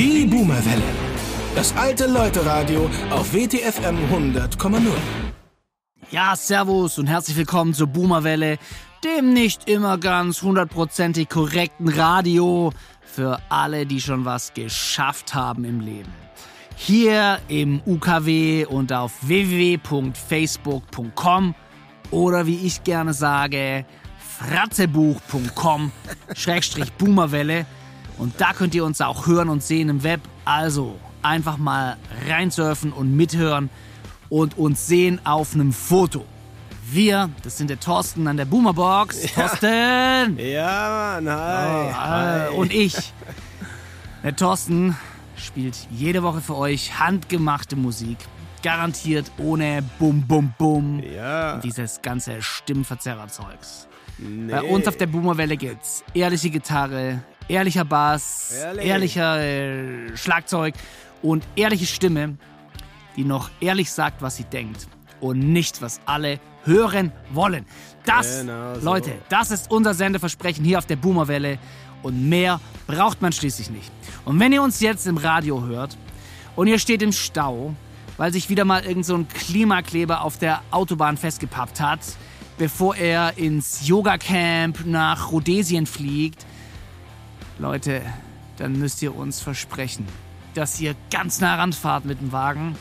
Die Boomerwelle. Das alte Leute-Radio auf WTFM 100,0. Ja, servus und herzlich willkommen zur Boomerwelle, dem nicht immer ganz hundertprozentig korrekten Radio für alle, die schon was geschafft haben im Leben. Hier im UKW und auf www.facebook.com oder wie ich gerne sage, fratzebuch.com Schrägstrich Boomerwelle. Und da könnt ihr uns auch hören und sehen im Web. Also einfach mal reinsurfen und mithören und uns sehen auf einem Foto. Wir, das sind der Thorsten an der Boomerbox. Thorsten! Ja, Mann, hi. Oh, hi. Und ich. Der Thorsten spielt jede Woche für euch handgemachte Musik. Garantiert ohne Bum Bum Bum. Ja. Und dieses ganze Stimmverzerrerzeugs. Nee. Bei uns auf der Boomerwelle gibt's ehrliche Gitarre, ehrlicher Bass, Ehrlich. ehrlicher äh, Schlagzeug und ehrliche Stimme, die noch ehrlich sagt, was sie denkt und nicht, was alle hören wollen. Das, Genau so. Leute, das ist unser Sendeversprechen hier auf der Boomerwelle und mehr braucht man schließlich nicht. Und wenn ihr uns jetzt im Radio hört und ihr steht im Stau, weil sich wieder mal irgend so ein Klimakleber auf der Autobahn festgepappt hat, bevor er ins Yoga-Camp nach Rhodesien fliegt, Leute, dann müsst ihr uns versprechen, dass ihr ganz nah ranfahrt mit dem Wagen,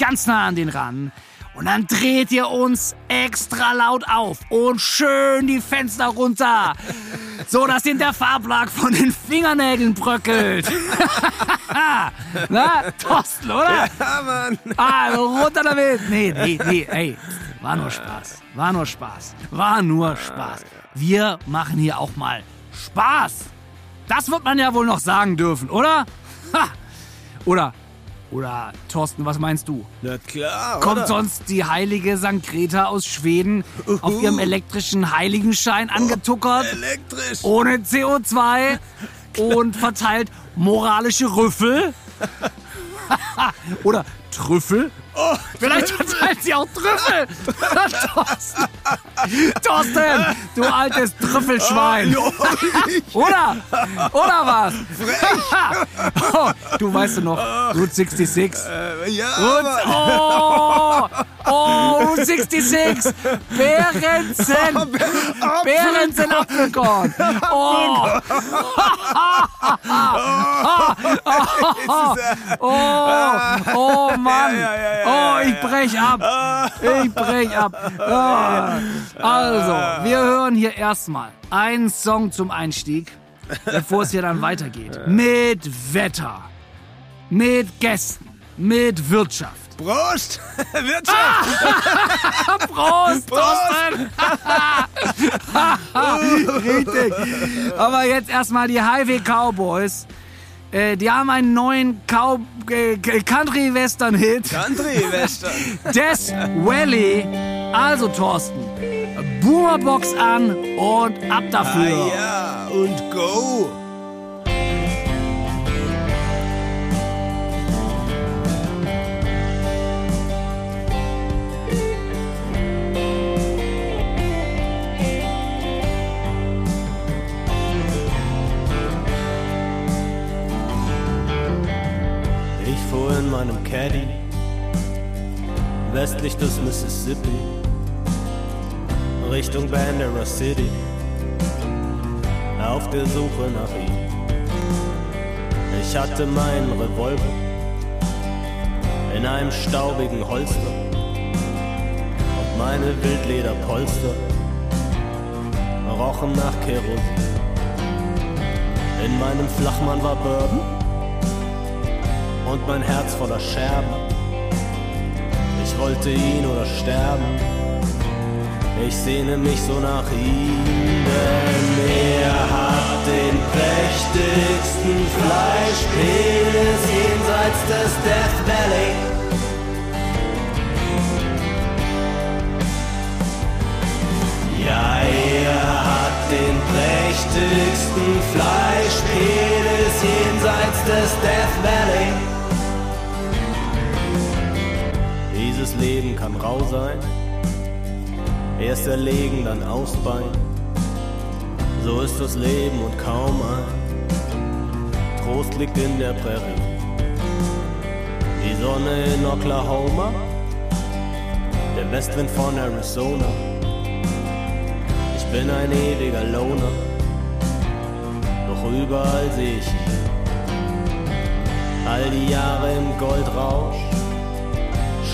ganz nah an den ran. Und dann dreht ihr uns extra laut auf und schön die Fenster runter, so dass in der Farblack von den Fingernägeln bröckelt. Na, Thorsten, oder? Ja, Mann. Also runter damit. Nee, nee, nee, ey. War nur Spaß. War nur Spaß. War nur Spaß. Wir machen hier auch mal Spaß. Das wird man ja wohl noch sagen dürfen, oder? Ha! Oder, oder, Thorsten, was meinst du? Na klar, Kommt oder? sonst die heilige St. Greta aus Schweden auf ihrem elektrischen Heiligenschein angetuckert, Elektrisch. ohne CO2 und verteilt moralische Rüffel? Oder Trüffel? Oh, Vielleicht verteilt sie auch Trüffel. Thorsten. Thorsten, du altes Trüffelschwein. Oder? Oder was? oh, du weißt du noch, Route 66. Äh, ja, Und, Mann. oh, oh, Route 66. Bärensen. Bärensen Apfelkorn. Oh. Oh, oh Mann. Ja, ja, Oh, ich brech ab. Ich brech ab. Ah. Also, wir hören hier erstmal einen Song zum Einstieg, bevor es hier dann weitergeht. Mit Wetter, mit Gästen, mit Wirtschaft. Prost. Wirtschaft. Prost, Thorsten! Richtig. Aber jetzt erstmal die Highway Cowboys. Äh, die haben einen neuen Cow äh, Country-Western-Hit. Country-Western. Death Valley. Also, Thorsten, Boomerbox an und ab dafür. Ah, ja, und go. Meinem Caddy westlich des Mississippi Richtung Bandera City auf der Suche nach ihm. Ich hatte meinen Revolver in einem staubigen Holster und meine Wildlederpolster rochen nach Kerosin. In meinem Flachmann war Bourbon und mein Herz voller Scherben. Ich wollte ihn oder sterben. Ich sehne mich so nach ihm, denn er hat den prächtigsten Fleischpenis jenseits des Death Valley. Ja, er hat den prächtigsten Fleischpenis jenseits des Death Valley. Dieses Leben kann rau sein, erst erlegen, dann ausbein. So ist das Leben und kaum ein Trost liegt in der Prärie. Die Sonne in Oklahoma, der Westwind von Arizona. Ich bin ein ewiger Loner, doch überall sehe ich ihn. All die Jahre im Goldrausch,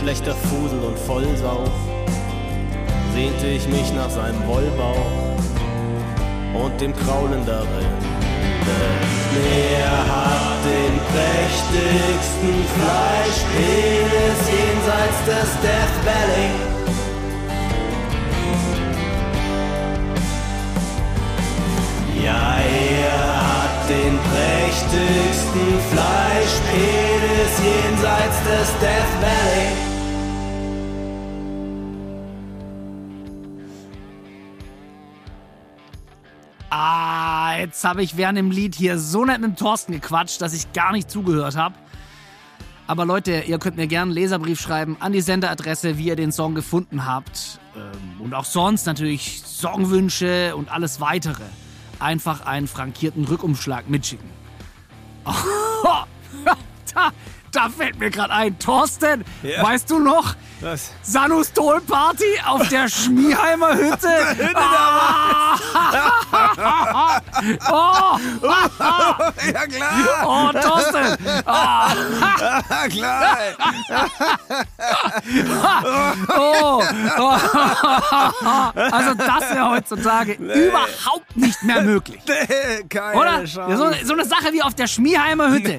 schlechter Fusel und Vollsauf, sehnte ich mich nach seinem Wollbauch und dem Kraulen darin. Er hat den prächtigsten Fleischpenis jenseits des Death Valley. Ja, er hat den prächtigsten Fleischpenis jenseits des Death Valley. Ah, jetzt habe ich während dem Lied hier so nett mit dem Thorsten gequatscht, dass ich gar nicht zugehört habe. Aber Leute, ihr könnt mir gerne einen Leserbrief schreiben an die Senderadresse, wie ihr den Song gefunden habt. Ähm, und auch sonst natürlich Songwünsche und alles weitere. Einfach einen frankierten Rückumschlag mitschicken. da, da fällt mir gerade ein. Thorsten, Ja. weißt du noch? Was? Sanustol Party auf der Schmieheimer Hütte. Ah! oh, Ja klar, oh, Thorsten. Ah, ja klar. oh, oh. Also das wäre heutzutage überhaupt nicht mehr möglich. Nee, keine Oder? Chance. So, so eine Sache wie auf der Schmieheimer Hütte.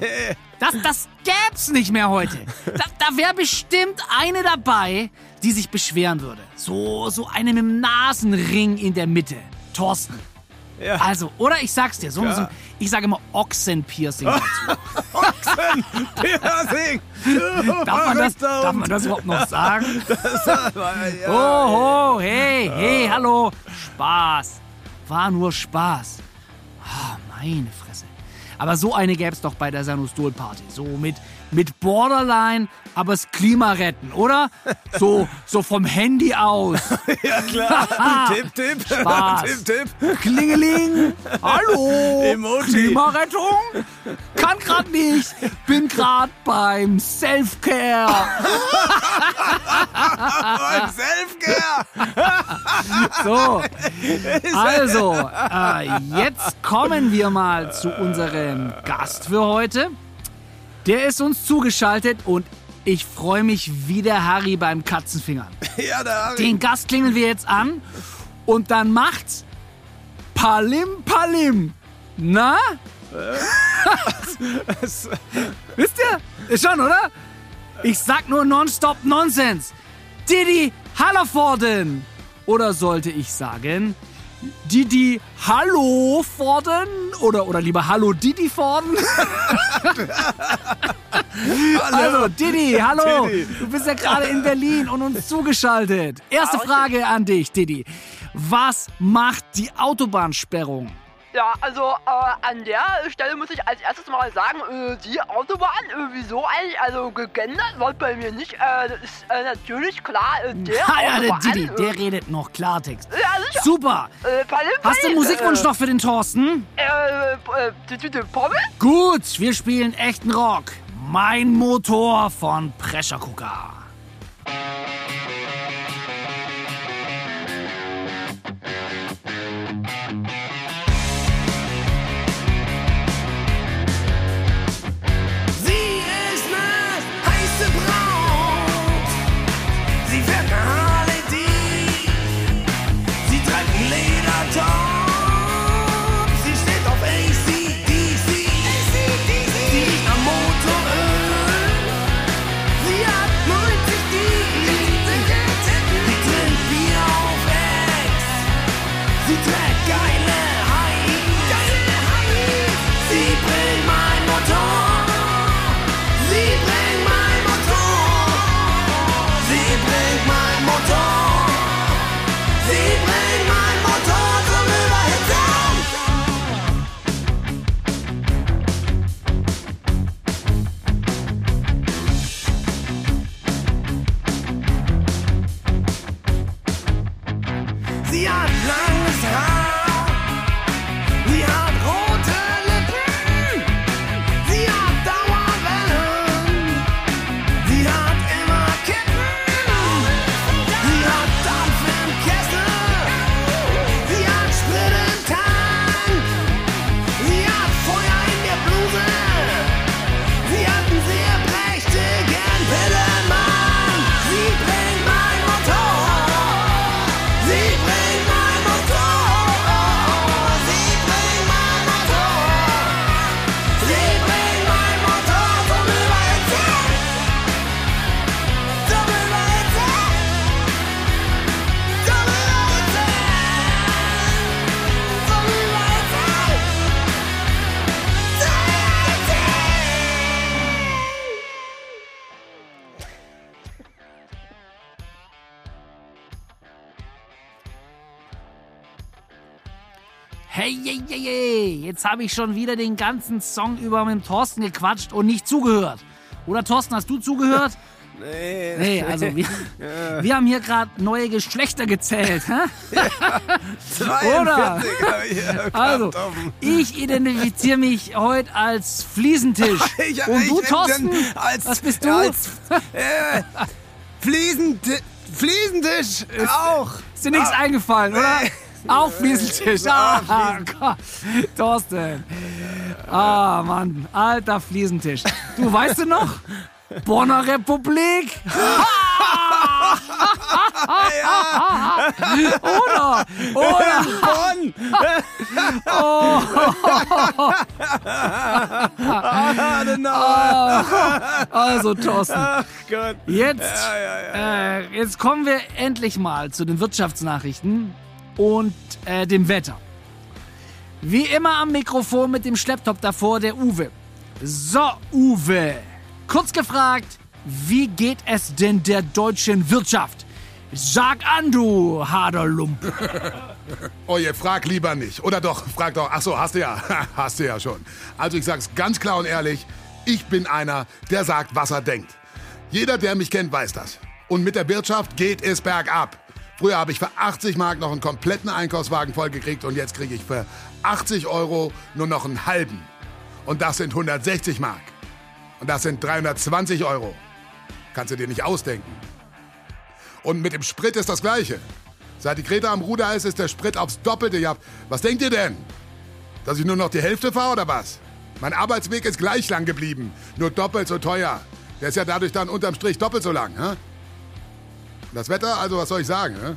Das, das gäb's nicht mehr heute. Da, da wäre bestimmt eine dabei, die sich beschweren würde. So, so eine mit dem Nasenring in der Mitte. Thorsten. Ja. Also, oder ich sag's dir, so, Ja. so ich sage immer Ochsenpiercing dazu. Piercing. Darf man, das, da darf man das überhaupt noch sagen? Ja. Oh, ho, hey, hey, hallo. Spaß. War nur Spaß. Ah, meine Fresse. Aber so eine gäb's doch bei der Sanustol-Party. So mit, mit Borderline, aber das Klima retten, oder? So, so vom Handy aus. Ja klar. tipp, tipp. Spaß. tipp, tipp. Klingeling. Hallo. Emoji. Klimarettung? Kann grad nicht. Bin grad beim Self-Care. Beim Selfcare. So, also, äh, jetzt kommen wir mal zu unserem Gast für heute. Der ist uns zugeschaltet und ich freue mich wie der Harry beim Katzenfingern. Ja, hab ich. Den Gast klingeln wir jetzt an und dann macht's Palim Palim. Na? Wisst ihr? Ist schon, oder? Ich sag nur Nonstop Nonsense. Didi Hallerforden. Oder sollte ich sagen, Didi Hallo Forden? Oder, oder lieber Hallo Didi Forden? Also, Didi, hallo. Didi. Du bist ja gerade in Berlin und uns zugeschaltet. Erste Frage an dich, Didi. Was macht die Autobahnsperrung? Ja, also äh, an der Stelle muss ich als erstes mal sagen, äh, die Autobahn, äh, wieso eigentlich, also gegendert wird bei mir nicht. Äh, das ist äh, natürlich klar, äh, der Ha, ja, der. Didi, der redet noch Klartext. ja, sicher. Super. Palim, Hast du einen Musikwunsch noch für den Thorsten? Äh, äh, Pommes? Gut, wir spielen echten Rock. Mein Motor von Pressure Cooker. Hey, hey, hey, hey. jetzt habe ich schon wieder den ganzen Song über mit dem Thorsten gequatscht und nicht zugehört. Oder Thorsten, hast du zugehört? Nee. Nee, also wir, wir haben hier gerade neue Geschlechter gezählt. Hä? 42 Oder? ich Also, ich identifiziere mich heute als Fliesentisch. Ich- Und du, Thorsten? als- was bist du? Als äh, Fliesenti Fliesentisch auch. Ist dir nichts eingefallen, oder? Auch Fliesentisch. Ah, Gott. Thorsten. Ah, Mann. Alter Fliesentisch. Du, weißt du noch? Bonner Republik. oder? Oder? Bonn. Ah, genau. Also, Thorsten. Ach Gott. Jetzt, Ja, ja, ja. Äh, jetzt kommen wir endlich mal zu den Wirtschaftsnachrichten und äh, dem Wetter. Wie immer am Mikrofon mit dem Schlepptop davor, der Uwe. So, Uwe. Kurz gefragt, wie geht es denn der deutschen Wirtschaft? Sag an, du Haderlump. Oh je, frag lieber nicht. Oder doch, frag doch. Ach so, hast du ja. hast du ja schon. Also ich sag's ganz klar und ehrlich. Ich bin einer, der sagt, was er denkt. Jeder, der mich kennt, weiß das. Und mit der Wirtschaft geht es bergab. Früher habe ich für 80 Mark noch einen kompletten Einkaufswagen vollgekriegt und jetzt kriege ich für 80 Euro nur noch einen halben. Und das sind 160 Mark. Und das sind 320 Euro. Kannst du dir nicht ausdenken. Und mit dem Sprit ist das Gleiche. Seit die Greta am Ruder ist, ist der Sprit aufs Doppelte. Ja, was denkt ihr denn? Dass ich nur noch die Hälfte fahre oder was? Mein Arbeitsweg ist gleich lang geblieben, nur doppelt so teuer. Der ist ja dadurch dann unterm Strich doppelt so lang. Hä? Das Wetter, also was soll ich sagen? Hä?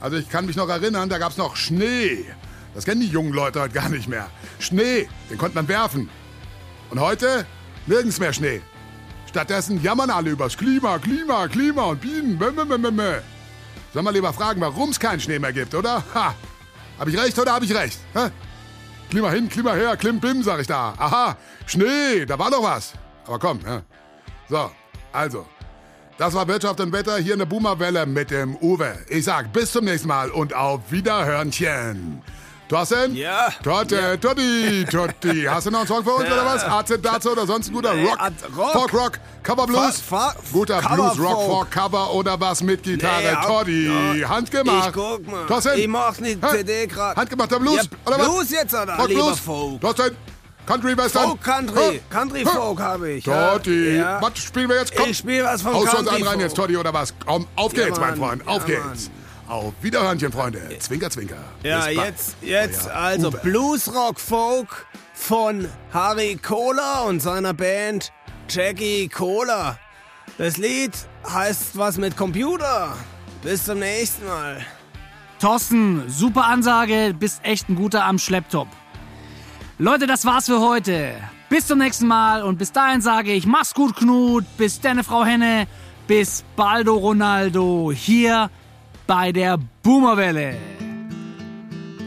Also ich kann mich noch erinnern, da gab's noch Schnee. Das kennen die jungen Leute heute gar nicht mehr. Schnee, den konnte man werfen. Und heute nirgends mehr Schnee. Stattdessen jammern alle übers Klima, Klima, Klima und Bienen. Bäh, bäh, bäh, bäh, bäh. Soll man lieber fragen, warum es keinen Schnee mehr gibt, oder? Ha! Hab ich recht oder hab ich recht? Hä? Klima hin, Klima her, Klim Bim, sag ich da. Aha, Schnee, da war doch was. Aber komm, ja. So, also. Das war Wirtschaft und Wetter hier in der Boomerwelle mit dem Uwe. Ich sag bis zum nächsten Mal und auf Wiederhörnchen. Thorsten? Ja. Torte, Totti, Totti. Hast du noch einen Song für uns oder was? AZ, Dazu oder sonst ein guter Nee, Rock? Rock. Folk Rock, Cover Blues? Fa- fa- guter Cover Blues, Rock, Folk. Cover oder was mit Gitarre? Nee, Totti, ja. handgemacht. Ich guck mal. Thorsten? Ich mach nicht? CD grad. Handgemachter Blues, Ja, oder was? Blues jetzt, oder? Rock, Blues. Folk. Thorsten, Country, Western. Folk Country. Hä? Country? Folk habe ich. ja. Totti, Ja. was spielen wir jetzt? Komm. Ich spiel was von Haust du uns Country einen rein jetzt, Totti, oder was? Komm, auf Ja, geht's, mein Mann. Freund, auf Ja, geht's. Auf Wiederhörnchen, Freunde. Zwinker, zwinker. Ja, jetzt, jetzt Euer also Uwe. Blues Rock Folk von Harry Kohler und seiner Band Jackie Kohler. Das Lied heißt was mit Computer. Bis zum nächsten Mal. Thorsten, super Ansage, bist echt ein guter am Schlepptop. Leute, das war's für heute. Bis zum nächsten Mal und bis dahin sage ich, mach's gut, Knut, bis deine Frau Henne, bis Baldo Ronaldo hier bei der Boomerwelle.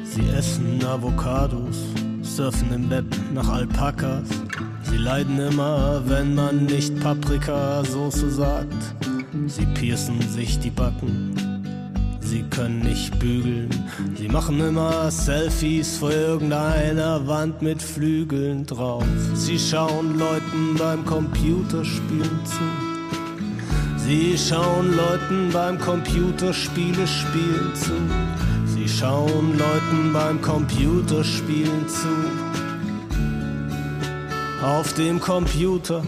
Sie essen Avocados, surfen im Web nach Alpakas. Sie leiden immer, wenn man nicht Paprikasoße sagt. Sie piercen sich die Backen. Sie können nicht bügeln. Sie machen immer Selfies vor irgendeiner Wand mit Flügeln drauf. Sie schauen Leuten beim Computerspielen zu. Sie schauen Leuten beim Computerspiele spielen zu. Sie schauen Leuten beim Computerspielen zu. Auf dem Computer.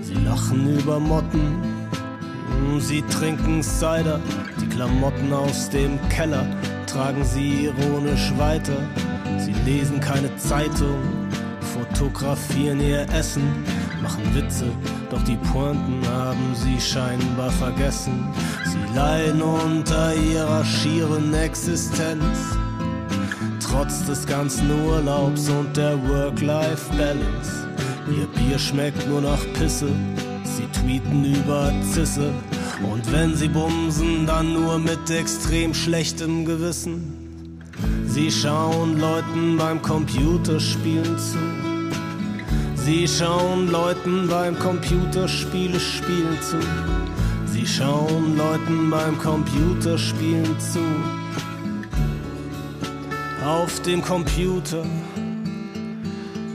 Sie lachen über Motten. Sie trinken Cider. Klamotten aus dem Keller tragen sie ironisch weiter. Sie lesen keine Zeitung, fotografieren ihr Essen, machen Witze, doch die Pointen haben sie scheinbar vergessen. Sie leiden unter ihrer schieren Existenz. Trotz des ganzen Urlaubs und der Work-Life-Balance. Ihr Bier schmeckt nur nach Pisse. Sie tweeten über Zisse. Und wenn sie bumsen, dann nur mit extrem schlechtem Gewissen. Sie schauen Leuten beim Computerspielen zu. Sie schauen Leuten beim Computerspiele spielen zu. Sie schauen Leuten beim Computerspielen zu. auf dem Computer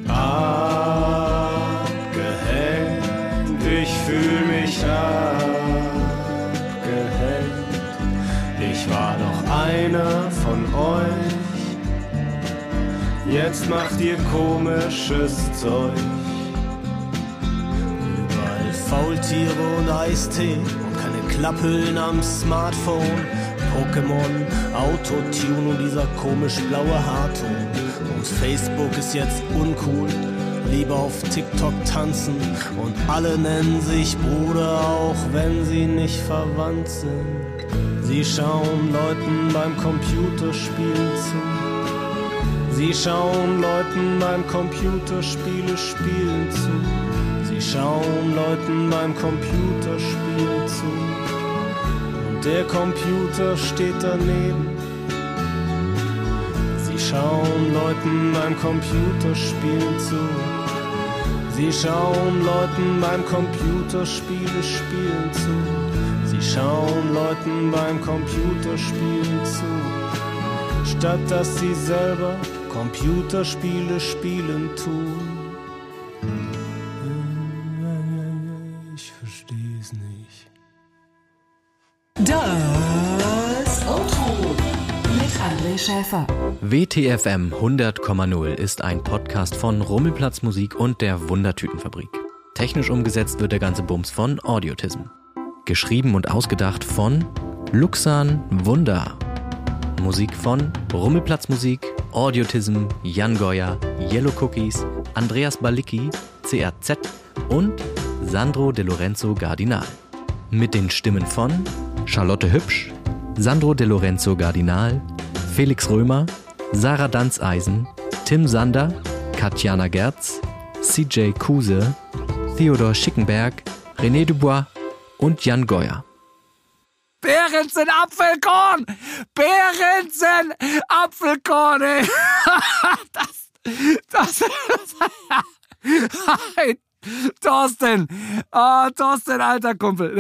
abgehängt. Ich fühl mich abgehängt. Ich war doch einer von euch. Jetzt macht ihr komisches Zeug. Überall Faultiere und Eistee und keine Klapphüllen am Smartphone. Pokémon, Autotune und dieser komisch blaue Haarton. Und Facebook ist jetzt uncool, lieber auf TikTok tanzen. Und alle nennen sich Bruder, auch wenn sie nicht verwandt sind. Sie schauen Leuten beim Computerspielen zu. Sie schauen Leuten beim Computerspiele spielen zu. Sie schauen Leuten beim Computerspielen zu. Und der Computer steht daneben. Sie schauen Leuten beim Computerspielen zu. Sie schauen Leuten beim Computerspiele spielen zu. Sie schauen Leuten beim Computerspielen zu statt dass sie selber Computerspiele spielen tun. Ich versteh's nicht. Das Auto mit André Schäfer. WTFM 100,0 ist ein Podcast von Rummelplatz Musik und der Wundertütenfabrik. Technisch umgesetzt wird der ganze Bums von Audiotism. Geschrieben und ausgedacht von Luxan Wunder. Musik von Rummelplatz Musik, Audiotism, Jan Goya, Yellow Cookies, Andreas Balicki, CRZ und Sandro De Lorenzo Gardinal. Mit den Stimmen von Charlotte Hübsch, Sandro De Lorenzo Gardinal, Felix Römer, Sarah Danzeisen, Tim Sander, Katjana Gerz, CJ Kuse, Theodor Schickenberg, René Dubois und Jan Goya. Behrensen Apfelkorn! Behrensen Apfelkorn, ey! Das, das, das, Thorsten! Oh, Thorsten, alter Kumpel.